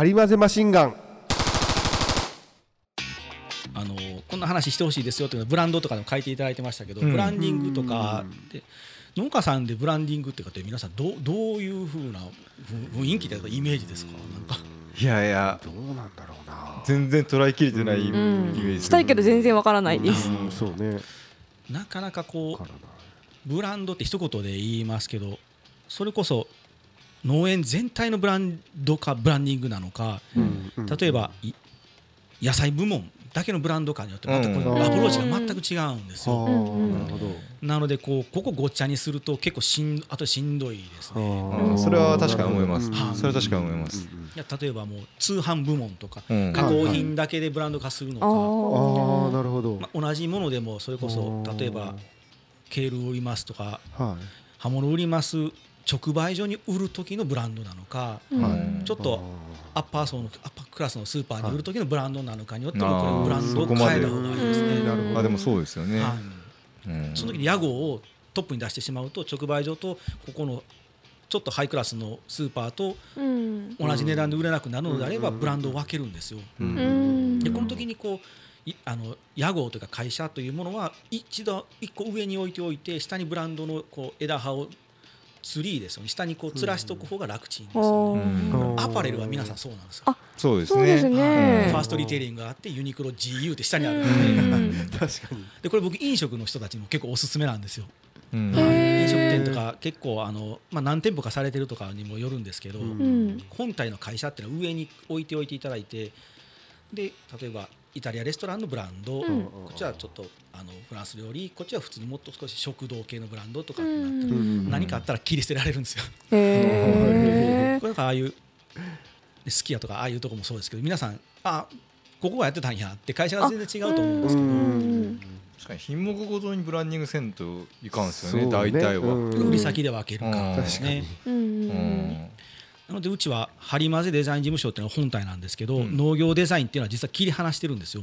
ハリマゼマシンガン。あのこんな話してほしいですよというのはブランドとかでも書いていただいてましたけど、うん。ブランディングとかで農家さんでブランディングってかって皆さんどうどういうふうなふ雰囲気というかイメージですか？なんか。いやいや。どうなんだろうな。全然捉えきれてないイメうんージ。したいけど全然わからないです。うん。そうね。なかなかこうブランドって一言で言いますけどそれこそ農園全体のブランドかブランディングなのかうん。うん例えばい野菜部門だけのブランドかによってまたこアプローチが全く違うんですよ。なるほど。なのでこうここごっちゃにすると結構しんあとしんどいですね。うん。それは確かに思います。はい。それは確かに思います。いや例えばもう通販部門とかうん。加工品だけでブランド化するのか、ああなるほど。まあ、同じものでもそれこそうん例えばケールを売りますとかはい。刃物を売ります直売所に売る時のブランドなのか、ちょっとアッパー層のアッパークラスのスーパーに売る時のブランドなのかによってもこれブランドを変えた方がいいですね。あでもそうですよね。はい。うん。その時に屋号をトップに出してしまうと直売所とここのちょっとハイクラスのスーパーとうん。同じ値段で売れなくなるのであればうん。ブランドを分けるんですよ。でこの時にこういあの屋号というか会社というものは一度一個上に置いておいて下にブランドのこう枝葉をツリーですよね。下にこう吊らしておく方が楽ちんですよね。うん。アパレルは皆さんそうなんですよ。あそうですね。ね。ファーストリテイリングがあってユニクロ GU って下にある。のうでん。確かに。でこれ僕飲食の人たちにも結構おすすめなんですよ。うん。飲食店とか結構あの、まあ、何店舗かされてるとかにもよるんですけど、うん。うん本体の会社っていうのは上に置いておいていただいてで例えばイタリアレストランのブランド、うん。こっちはちょっとあのフランス料理こっちは普通にもっと少し食堂系のブランドとかってなってる、うん。何かあったら切り捨てられるんですよ。へ これなんかああいうすき家とかああいうとこもそうですけど皆さんあここがやってたんやって会社が全然違うと思うんですけど。うん。確かに品目ごとにブランディングせんといかんですよねそう大体は。うん。売り先で分けるかうん。ですね。うん。うんなのでうちはハリマゼデザイン事務所っていうのが本体なんですけど、うん。農業デザインっていうのは実は切り離してるんですよ。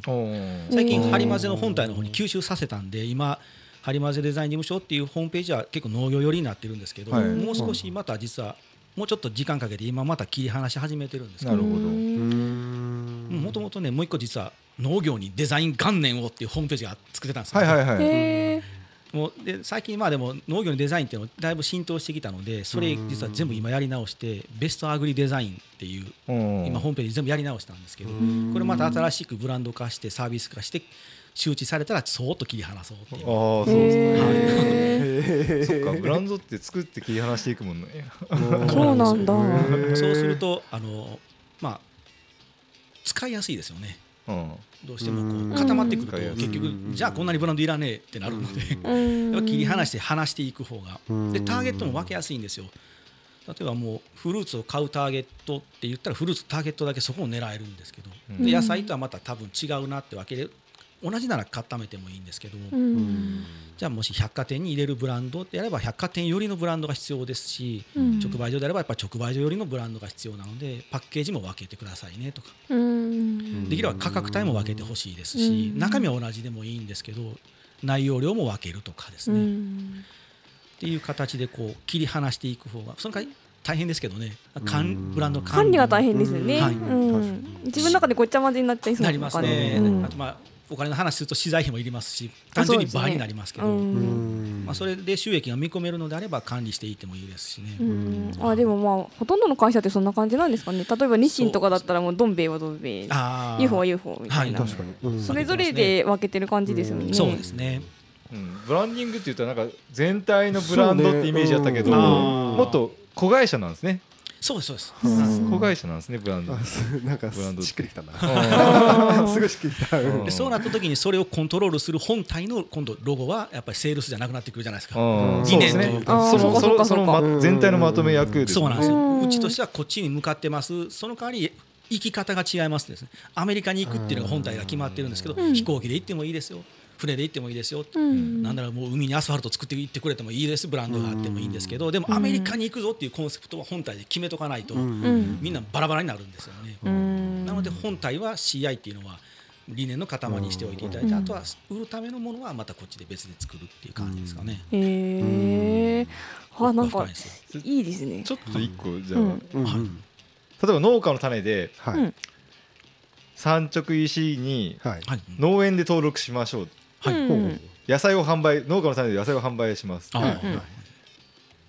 最近うんハリマゼの本体の方に吸収させたんで今ハリマゼデザイン事務所っていうホームページは結構農業寄りになってるんですけど、はい。もう少しまた実はもうちょっと時間かけて今また切り離し始めてるんですけどなるほど。うん。もともとねもう一個実は農業にデザイン元年をっていうホームページが作ってたんですよ、はいはいはい。へもうで最近まあでも農業にデザインっていうのだいぶ浸透してきたのでそれ実は全部今やり直してベストアグリデザインっていううん。今ホームページ全部やり直したんですけどうん。これまた新しくブランド化してサービス化して周知されたらそーっと切り離そうっていう。ああそうですね。へそっかブランドって作って切り離していくもんね。ーそうなんだ。そうするとあのまあ使いやすいですよね。うんどうしてもうん。こう固まってくるとうん。結局じゃあこんなにブランドいらねえってなるのでうん。やっぱ切り離して離していく方が。うん。でターゲットも分けやすいんですよ。例えばもうフルーツを買うターゲットって言ったらフルーツターゲットだけそこを狙えるんですけど。うん。で野菜とはまた多分違うなって分けれ同じなら固めてもいいんですけど。もうん。じゃあもし百貨店に入れるブランドであれば百貨店寄りのブランドが必要ですしうん。直売所であればやっぱ直売所寄りのブランドが必要なのでパッケージも分けてくださいねとか。うんできれば価格帯も分けてほしいですしうん。中身は同じでもいいんですけど内容量も分けるとかですうねっんていう形でこう切り離していく方がその代わり大変ですけどね。かうん。んブランド管理。が大変ですよね。はいうん自分の中でごっちゃ混ぜになっちゃいそうなりますね、うんあとまあお金の話すると資材費もいりますし単純に倍になりますけど。うん。うん。まあ、それで収益が見込めるのであれば管理していってもいいですしね。うん。あでもまあほとんどの会社ってそんな感じなんですかね。例えば日清とかだったらもうどん兵衛はどん兵衛あー。UFO は UFO みたいな、はい。確かに。うん。それぞれで分けてる感じですよね、そうですね。うん。ブランディングって言ったらなんか全体のブランドってイメージだったけどね。うん。もっと子会社なんですねそうですそうです。うん。子会社なんですねブランド。なんかブランドしっくりきたな。あ すごいしっくりきた。うん。でそうなった時にそれをコントロールする本体の今度ロゴはやっぱりセールスじゃなくなってくるじゃないですか。うん。理そうですね念というかそのそのその全体のまとめ役ですそうなんですよ。うちとしてはこっちに向かってます。その代わり行き方が違いますですね。アメリカに行くっていうのが本体が決まってるんですけど、うん。飛行機で行ってもいいですよ。船で行ってもいいですよ。うん。なんならもう海にアスファルト作って行ってくれてもいいです。ブランドがあってもいいんですけど。でもアメリカに行くぞっていうコンセプトは本体で決めとかないと、うん。みんなバラバラになるんですよね。うん。なので本体は CI っていうのは理念の塊にしておいていただいて、うん。あとは売るためのものはまたこっちで別で作るっていう感じですかね。へえあなんか深いいいですね。ちょっと一個じゃあ、うん。うん。はい。例えば農家の種ではい。うん産直 EC に農園で登録しましょうはい野菜を販売農家の種で野菜を販売します。あっーうん。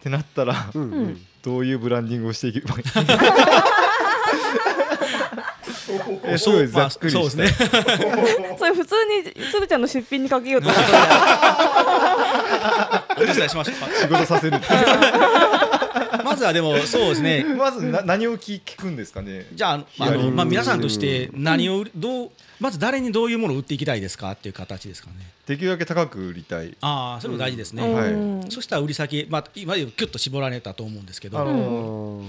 てなったらうんうん。どういうブランディングをしていけばいい？えすごいざっくりしたそうですね。それ普通につぶちゃんの出品にかけようと思ったらお手伝いしましょう。か仕事させるまずはでも そうですね。まずな何を聞聞くんですかね？じゃああの、まあ、皆さんとして何をどうまず誰にどういうものを売っていきたいですかっていう形ですかね。できるだけ高く売りたい。ああそれも大事ですね、はい。うんそしたら売り先、まあ、今でキュッと絞られたと思うんですけど。ああの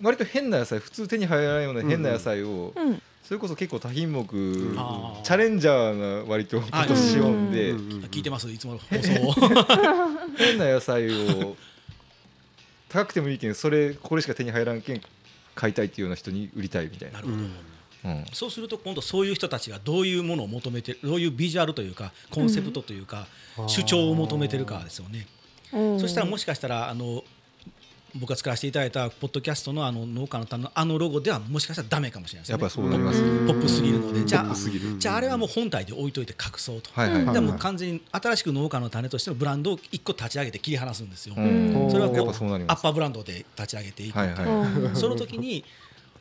割と変な野菜普通手に入らないような変な野菜を、うん。それこそ結構多品目、チャレンジャーな割と今年仕様で、うんうん。聞いてますいつもの放送を。変な野菜を高くてもいいけんそれこれしか手に入らんけん買いたいっていうような人に売りたいみたいな。なるほど、うん。そうすると今度そういう人たちがどういうものを求めてどういうビジュアルというかコンセプトというか、うん。主張を求めてるかですよね、うん。そしたらもしかしたらあの僕が使わせていただいたポッドキャストのあの農家の種のあのロゴではもしかしたらダメかもしれないですね。やっぱりそうなりますうんポップすぎるので。じゃあじゃああれはもう本体で置いといて隠そうと、はいはいはいじゃあもう完全に新しく農家の種としてのブランドを一個立ち上げて切り離すんですよ、うん。それはこうアッパーブランドで立ち上げていく、はいはい。うんその時に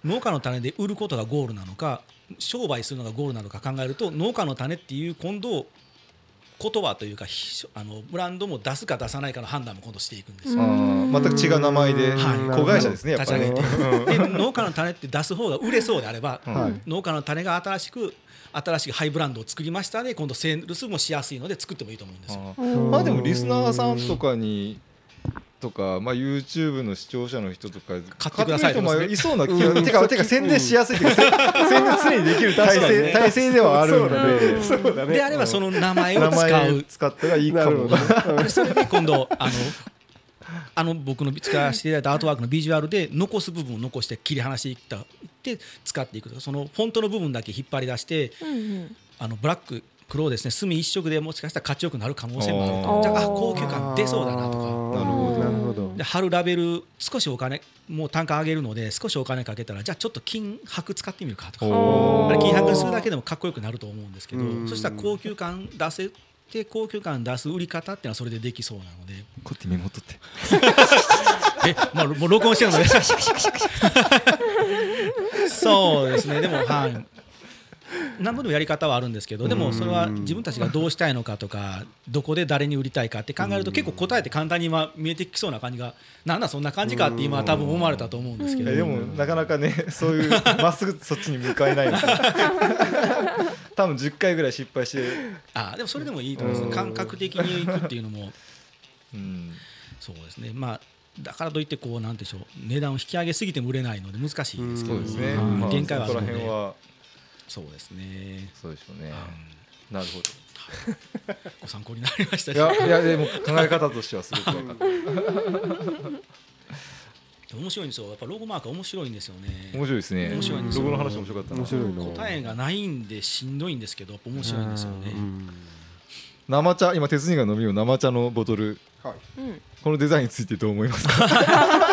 農家の種で売ることがゴールなのか商売するのがゴールなのか考えると農家の種っていう今度言葉というかひあのブランドも出すか出さないかの判断も今度していくんですよ。全く違う名前ではい。子会社ですねやっぱり立ち上げて。で農家の種って出す方が売れそうであれば、はい。農家の種が新しく新しいハイブランドを作りましたね今度セールスもしやすいので作ってもいいと思うんですよ。まあでもリスナーさんとかにとか、まあ、YouTube の視聴者の人とか買ってください人もいそうな気が、うん。てかてか宣伝しやすいっていうか、せ宣伝常にできる体制,、体制ではあるのでそうだね。であればその名前を名使前う。使ったらいいかもなるほどでそれで今度あのあの僕の使わせていただいたアートワークのビジュアルで残す部分を残して切り離していったって使っていくとかそのフォントの部分だけ引っ張り出してうんうん。あのブラック黒ですね墨一色でもしかしたらかっちよくなる可能性もあるあとー。じゃああ高級感出そうだなとど。なるほど。で貼るラベル少しお金もう単価上げるので少しお金かけたらじゃあちょっと金箔使ってみるかとか。金箔するだけでもかっこよくなると思うんですけどうん。そしたら高級感出せて高級感出す売り方っていうのはそれでできそうなので。こうやってメモ取って。え、まあ、もう録音してるので。そうですね、でも、はい。何ぼでもやり方はあるんですけど、でもそれは自分たちがどうしたいのかとか、どこで誰に売りたいかって考えると、結構答えって簡単に今見えてきそうな感じが、なんだそんな感じかって今は多分思われたと思うんですけど。えでもなかなかねそういう まっすぐそっちに向かえないですよ 多分10回ぐらい失敗して、あ、でもそれでもいいと思います。感覚的にいくっていうのも。うん、そうですね、まあ。だからといってこうなんでしょう。値段を引き上げすぎても売れないので難しいですけど。ね、はい。まあ、限界はあるので。ら辺はそうですね。そうでしょうね、なるほど。ご参考になりました。しいやいやでも考え方としてはすごく分かった。面白いんですよ。やっぱロゴマーク面白いんですよね。面白いですね。面白いんですよ。ロゴの話面白かったな。面白いな答えがないんでしんどいんですけど面白いんですよね。うん。生茶今鉄人が飲みよう生茶のボトル。はい。うんこのデザインについてどう思いますか？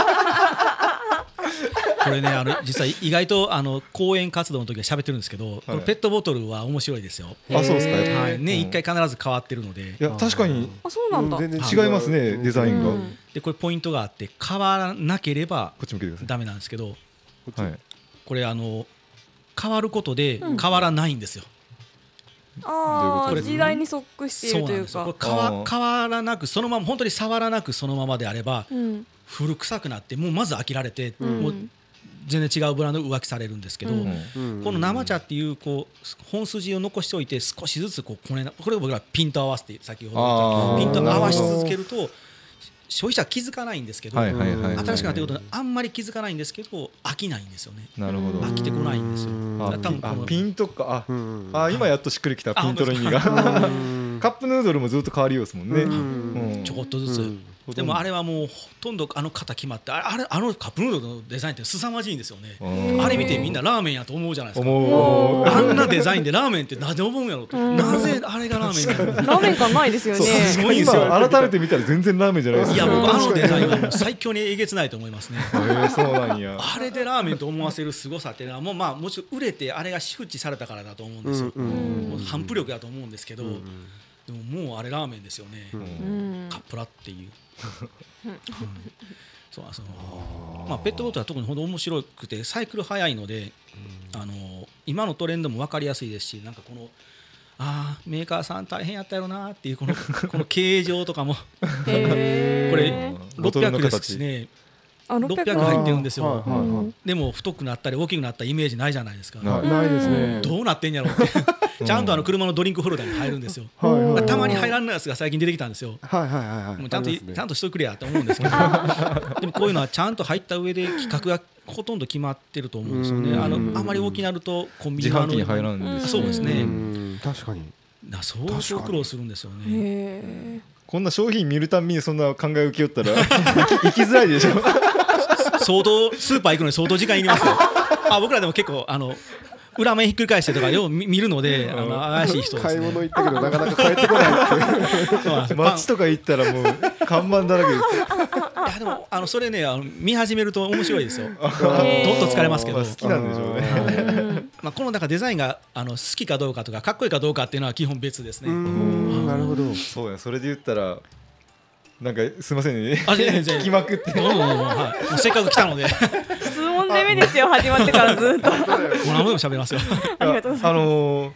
これねあの実は意外とあの講演活動の時は喋ってるんですけど、このペットボトルは面白いですよ、あそうですか。はい、年うん。1回必ず変わってるので。いや確かに。あそうなんだ。全然違いますねデザインが、うん。でこれポイントがあって変わらなければこっち向けてくだダメなんですけどこはい、これあの変わることでうん。変わらないんですよ、ああ時代に即しているというか。変わ変わらなくそのまま本当に触らなくそのままであればうん。古臭くなってもうまず飽きられて、うん。もう全然違うブランド浮気されるんですけど、この生茶っていうこう本筋を残しておいて少しずつこうこれこれを僕らピント合わせて先ほどピント合わし続けると消費者は気づかないんですけど、新しくなってことにあんまり気づかないんですけど飽きないんですよね。なるほど。飽きてこないんですよ。多分このピあピンとか。あ、うん。あ今やっとしっくりきたあピントの意味が。う んカップヌードルもずっと変わりようですもんね、ちょこっとずつ、うんでもあれはもうほとんどあの型決まってあれあのカップヌードルのデザインって凄まじいんですよね。うんあれ見てみんなラーメンやと思うじゃないですか。あんなデザインでラーメンってなぜ思うん。やろとなぜあれがラーメン ラーメン感ないですよねすごいんですよ今改めて見たら全然ラーメンじゃないですいやか僕あのデザインはもう最強にえげつないと思いますね。へーそうなんや。あれでラーメンと思わせる凄さっていうのはもうまあもちろん売れてあれが周知されたからだと思うんですよ、反復力だと思うんですけど、でももうあれラーメンですよね、うん。カップラっていう。うん。そうそのまあ、ペットボトルは特にほど面白くてサイクル早いので、あの今のトレンドも分かりやすいですしなんかこのあーメーカーさん大変やったやろなっていうこの この形状とかも。これボトルの600です形しねあ600入ってるんですよ、はいはいはい。でも太くなったり大きくなったイメージないじゃないですか、ない。ないですね。どうなってんやろうってちゃんとあの車のドリンクホルダーに入るんですよ、はいはいはいたまに入らんのやつが最近出てきたんですよ。はいはいはいはい。もうちゃんと、ね。ちゃんとしとくれやと思うんですけど。でもこういうのはちゃんと入った上で規格がほとんど決まってると思うんですよね。うん。あのあまり大きくなるとコンビニの自販機に入らんですそうですね。うん。確かに。な相当苦労するんですよね。へこんな商品見るたんびにそんな考え受けよったら行きづらいでしょ。相当スーパー行くのに相当時間いりますよ。あ僕らでも結構あの裏面ひっくり返してとかよう見 見るのであの怪しい人ですね。買い物行ったけどなかなか帰ってこない。って街とか行ったらもう看板だらけです いやでもあのそれねあの見始めると面白いですよ。どっーと疲れますけど。まあ好きなんでしょうね。ーまあこの中デザインがあの好きかどうかとかかっこいいかどうかっていうのは基本別ですね。うん。なるほど。そうやそれで言ったらなんかすいませんね。あ全然聞きまくって。せっかく来たので質問攻めですよ始まってからずっと。何でも喋りますよ。ありがとうございます。あのー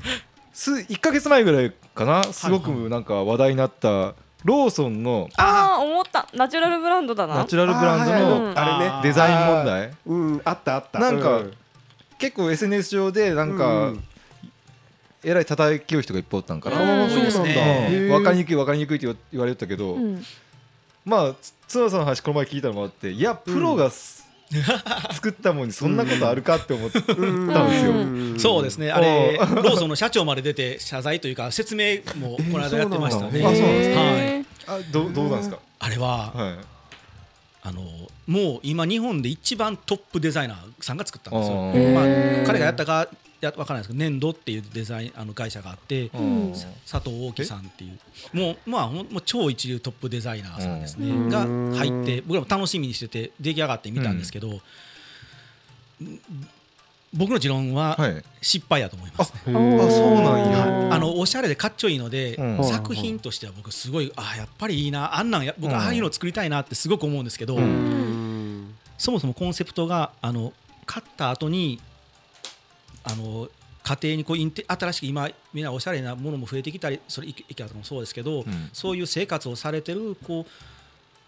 す1か月前ぐらいかな？すごくなんか話題になったローソンのああ思った。ナチュラルブランドだな。ナチュラルブランドのうん。あれね。デザイン問題？うんあったあった。なんかうん。結構 SNS 上でなんうかん。えらい叩きよう人がいっぱいおったんかあなあそうなんだ。多いですねへー。分かりにくい分かりにくいって言われてたけど。うん。まあつ角田さんの話この前聞いたのもあっていやプロがす 作ったものにそんなことあるかって思った。ん。ですよ。うん。そうですね。あれローソンの社長まで出て謝罪というか説明もこの間やってましたね、あそうなんですか。はい。へあどうどうなんですか？あれははい。あのもう今日本で一番トップデザイナーさんが作ったんですよ。まあ彼がやったかやわからないですけど粘土っていうデザインあの会社があってうん。さ佐藤大樹さんっていう。もうまあほんもう超一流トップデザイナーさんですね。うん。が入って僕らも楽しみにしてて出来上がってみたんですけど、僕の持論ははい。失敗やと思います。ね。へーあそうなんや。あのおしゃれでかっちょいいので、うん。作品としては僕すごいあやっぱりいいなあんなんや僕うん。ああいうの作りたいなってすごく思うんですけど、うん。うんそもそもコンセプトがあの買った後にあの家庭にこうインテ新しく今みんなおしゃれなものも増えてきたりそれとかもそうですけど、ん。そういう生活をされてるこう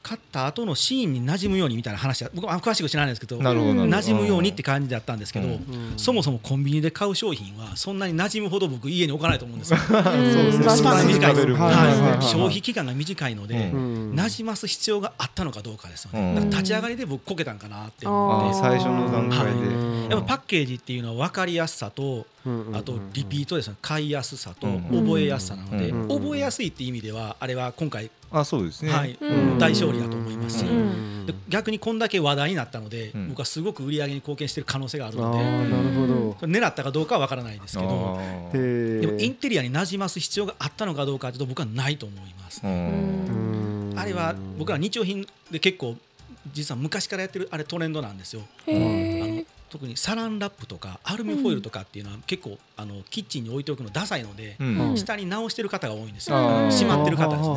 買った後のシーンに馴染むようにみたいな話は僕はあ詳しく知らないんですけど馴染むようにって感じだったんですけど、うん。そもそもコンビニで買う商品はそんなに馴染むほど僕家に置かないと思うんですよ。そうですね。スパンが短い。はいはい。はいは、はいい。消費期間が短いので、うん。うん馴染ます必要があったのかどうかですよね、うん。立ち上がりで僕こけたんかなってってー。最初の段階で。うん。やっぱパッケージっていうのは分かりやすさとうんあとリピートですね。買いやすさとうん覚えやすさなのでうん。覚えやすいっていう意味ではあれは今回あそうですね。はい。うん。大勝利だと思いますし。うん。で逆にこんだけ話題になったのでうん。僕はすごく売り上げに貢献している可能性があるあので。ーなるほど。それ狙ったかどうかは分からないですけど。でもインテリアに馴染ます必要があったのかどうかというと僕はないと思います。あれは僕ら日用品で結構実は昔からやってるあれトレンドなんですよ。特にサランラップとかアルミホイルとかっていうのは結構あのキッチンに置いておくのダサいので、うん。下に直してる方が多いんですよ、しまってる方ですね、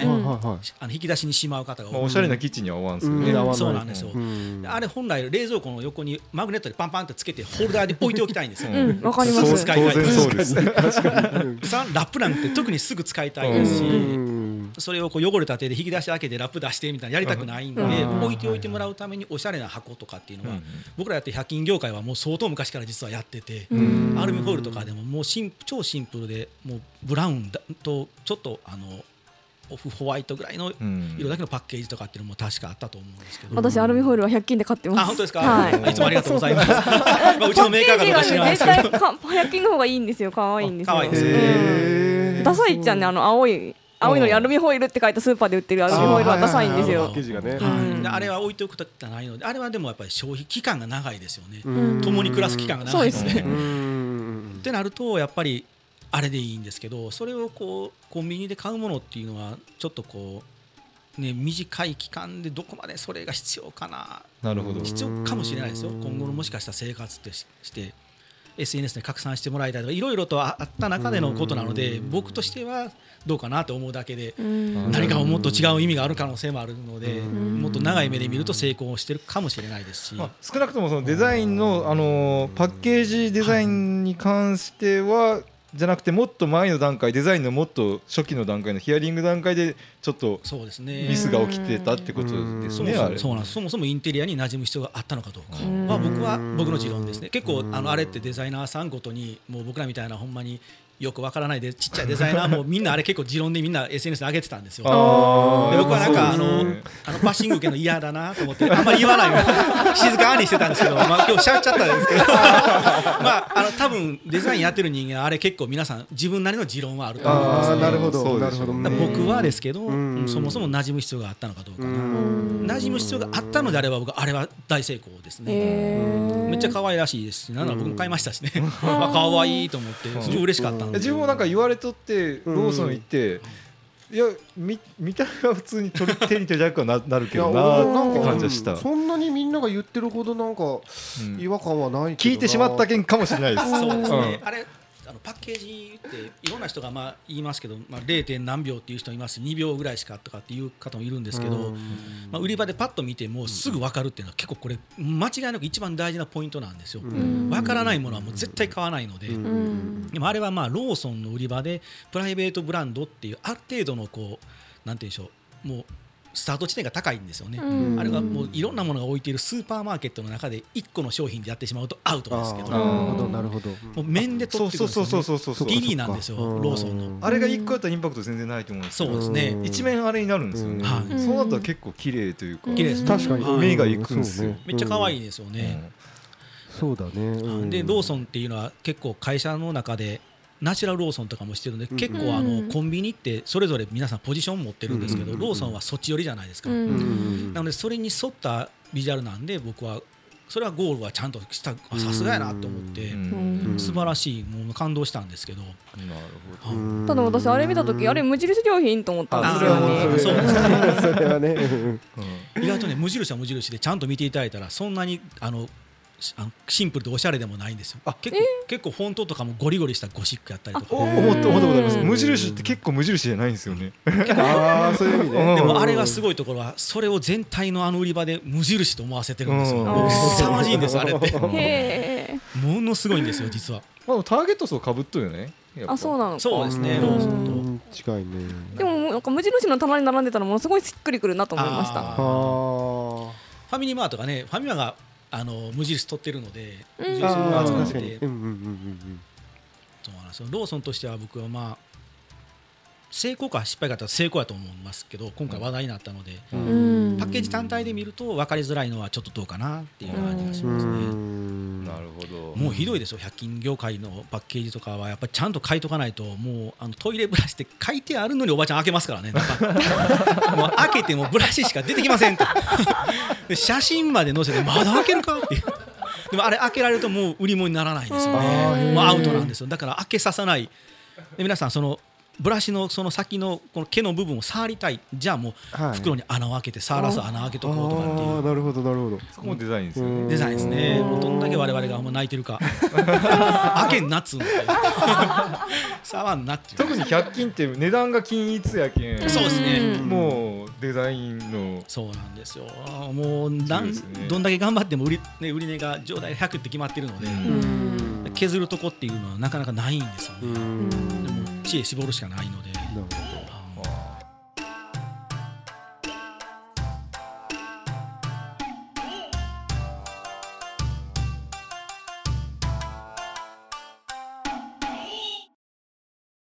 あの引き出しにしまう方が多い、まあおしゃれなキッチンには合わんすよね。うん。合わそうなんですよ、うん。あれ本来冷蔵庫の横にマグネットでパンパンってつけてホルダーで置いておきたいんですよ、うん。わかります。使いたい。当然そうです。サラップなんて特にすぐ使いたいですし、うんそれをこう汚れた手で引き出し開けてラップ出してみたいなやりたくないんで、うん。置いておいてもらうためにおしゃれな箱とかっていうのは、うん僕らやってる100均業界はもう相当昔から実はやってて、ん。アルミホイルとかでももうシン超シンプルでもうブラウンだとちょっとあのオフホワイトぐらいのうん。色だけのパッケージとかっていうのも確かあったと思うんですけど。私アルミホイルは100均で買ってます。あ本当ですか、はい。い、つもありがとうございます。まあうちのメーカーかどうか知らないですけど。絶対か100均の方がいいんですよ。可愛いんですよ。可愛いですダサいっちゃんねあの青い青いのにアルミホイルって書いたスーパーで売ってるアルミホイルはダサいんですよ。がね。あれは置いておくことはないのであれはでもやっぱり消費期間が長いですよね、うん。共に暮らす期間が長いので。そうですね。うん。ってなるとやっぱりあれでいいんですけどそれをこうコンビニで買うものっていうのはちょっとこう、ね、短い期間でどこまでそれが必要かな。なるほど。必要かもしれないですよ。今後のもしかしたら生活ってしして SNS で拡散してもらいたいとかいろいろとああった中でのことなので僕としてはどうかなと思うだけでうん。何かもっと違う意味がある可能性もあるのでうん。もっと長い目で見ると成功してるかもしれないですし。まあ、少なくともそのデザインの、あのーパッケージデザインに関しては、じゃなくてもっと前の段階デザインのもっと初期の段階のヒアリング段階でちょっとそうですね。ミスが起きてたってことですねあれ。そもそもインテリアに馴染む必要があったのかどうか。うん。は僕は僕の持論ですね。結構あのあれってデザイナーさんごとにもう僕らみたいなほんまによくわからないでちっちゃいデザイナー もみんなあれ結構持論でみんな SNS で上げてたんですよ。で僕はなんかあのねあのバッシング受けるの嫌だなと思ってあんまり言わないように 静かにしてたんですけど、まあ、今日しゃべっちゃったんですけど。まああの多分デザインやってる人間はあれ結構皆さん自分なりの持論はあると思います。ねああなるほど。なるほど僕はですけど、うん。うんそもそも馴染む必要があったのかどうかな、うん。馴染む必要があったのであれば僕あれは大成功ですね、めっちゃ可愛らしいですしなんなら僕も買いましたしね、あ可愛いと思ってすごい嬉しかったんで、自分もなんか言われとってローソン行って、いや見見た目は普通に取り手に手弱はな なるけどなーって感じはした、そんなにみんなが言ってるほどなんかうん。違和感はないけどな。聞いてしまった件かもしれないです。そうですね、うん。あれあのパッケージっていろんな人がまあ言いますけど、まあ、0. 何秒っていう人います。し2秒ぐらいしかとかっていう方もいるんですけど、うん。まあ、売り場でパッと見てもすぐ分かるっていうのは結構これ間違いなく一番大事なポイントなんですよ。うん。分からないものはもう絶対買わないので、でもあれはまあローソンの売り場でプライベートブランドっていうある程度のこうなんていうんでしょう。もうスタート地点が高いんですよね。うん。あれがもういろんなものが置いているスーパーマーケットの中で1個の商品でやってしまうとアウトですけど。なるほどなるほど。もう面で取ってくるんですよ、そうそうね、そうそうそうギリなんですようんローソンのあれが一個やったらインパクト全然ないと思うんですけどそうですねうん一面あれになるんですよね、はそうなったら結構綺麗というか、綺麗ですね確かにはい目が行くんですよそうねめっちゃ可愛いうんですよね、そうだねうんでローソンっていうのは結構会社の中でナチュラルローソンとかもしてるんで結構あうん。のコンビニってそれぞれ皆さんポジション持ってるんですけどうん。ローソンはそっち寄りじゃないですか、なのでそれに沿ったビジュアルなんで僕はそれはゴールはちゃんとしたあさすがやなと思って素晴らしいもう感動したんですけど。なるほど。うん。ただ私あれ見た時あれ無印良品と思ったんですよね。そうですね。それはね。うん。意外とね無印は無印でちゃんと見ていただいたらそんなにあのシンプルでおしゃれでもないんですよ。結構結構フォントとかもゴリゴリしたゴシックやったりとか。お思ったことありますうん。無印って結構無印じゃないんですよね。ああそういう意味うんねでもあれがすごいところはそれを全体のあの売り場で無印と思わせてるんですよ。凄まじいんですあれって。へえものすごいんですよ実は。まあターゲット層かぶっとるよねあそうなのか。そうですね。うん。ローソンとうん。近いねでもなんか無印の棚に並んでたらものすごいしっくりくるなと思いました。あー。あファミリーマートがねファミマがあの無印取ってるのでうん。無印のあ集まってローソンとしては僕はまあ成功か失敗かって言ったら成功やと思いますけど今回話題になったので、パッケージ単体で見ると分かりづらいのはちょっとどうかなっていう感じがしうますね。ん。なるほど。もうひどいですよ、100均業界のパッケージとかは、やっぱりちゃんと書いとかないと、もうあのトイレブラシって書いてあるのにおばちゃん開けますからね、もう開けてもブラシしか出てきませんと、で写真まで載せて、まだ開けるかっていう、でもあれ、開けられるともう売り物にならないんですよね、ー。もうアウトなんですよ、だから開けさせない、で皆さん、そのブラシのその先のこの毛の部分を触りたい、じゃあもうはい。袋に穴を開けて、触らす穴を開けとこうとかっていう。あ。あなるほどなるほど。そこもデザインですね。デザインですね、もうどんだけ我々がもう泣いてるか、開けんなっつうの、触んなっていう、特に100均って値段が均一やけん。そうですね。んもうデザインの。そうなんですよ、もうなんどんだけ頑張っても売り,、ね、売り値が上代100って決まってるので、うん。削るとこっていうのはなかなかないんですよね、知恵絞るしかないので、なるほど。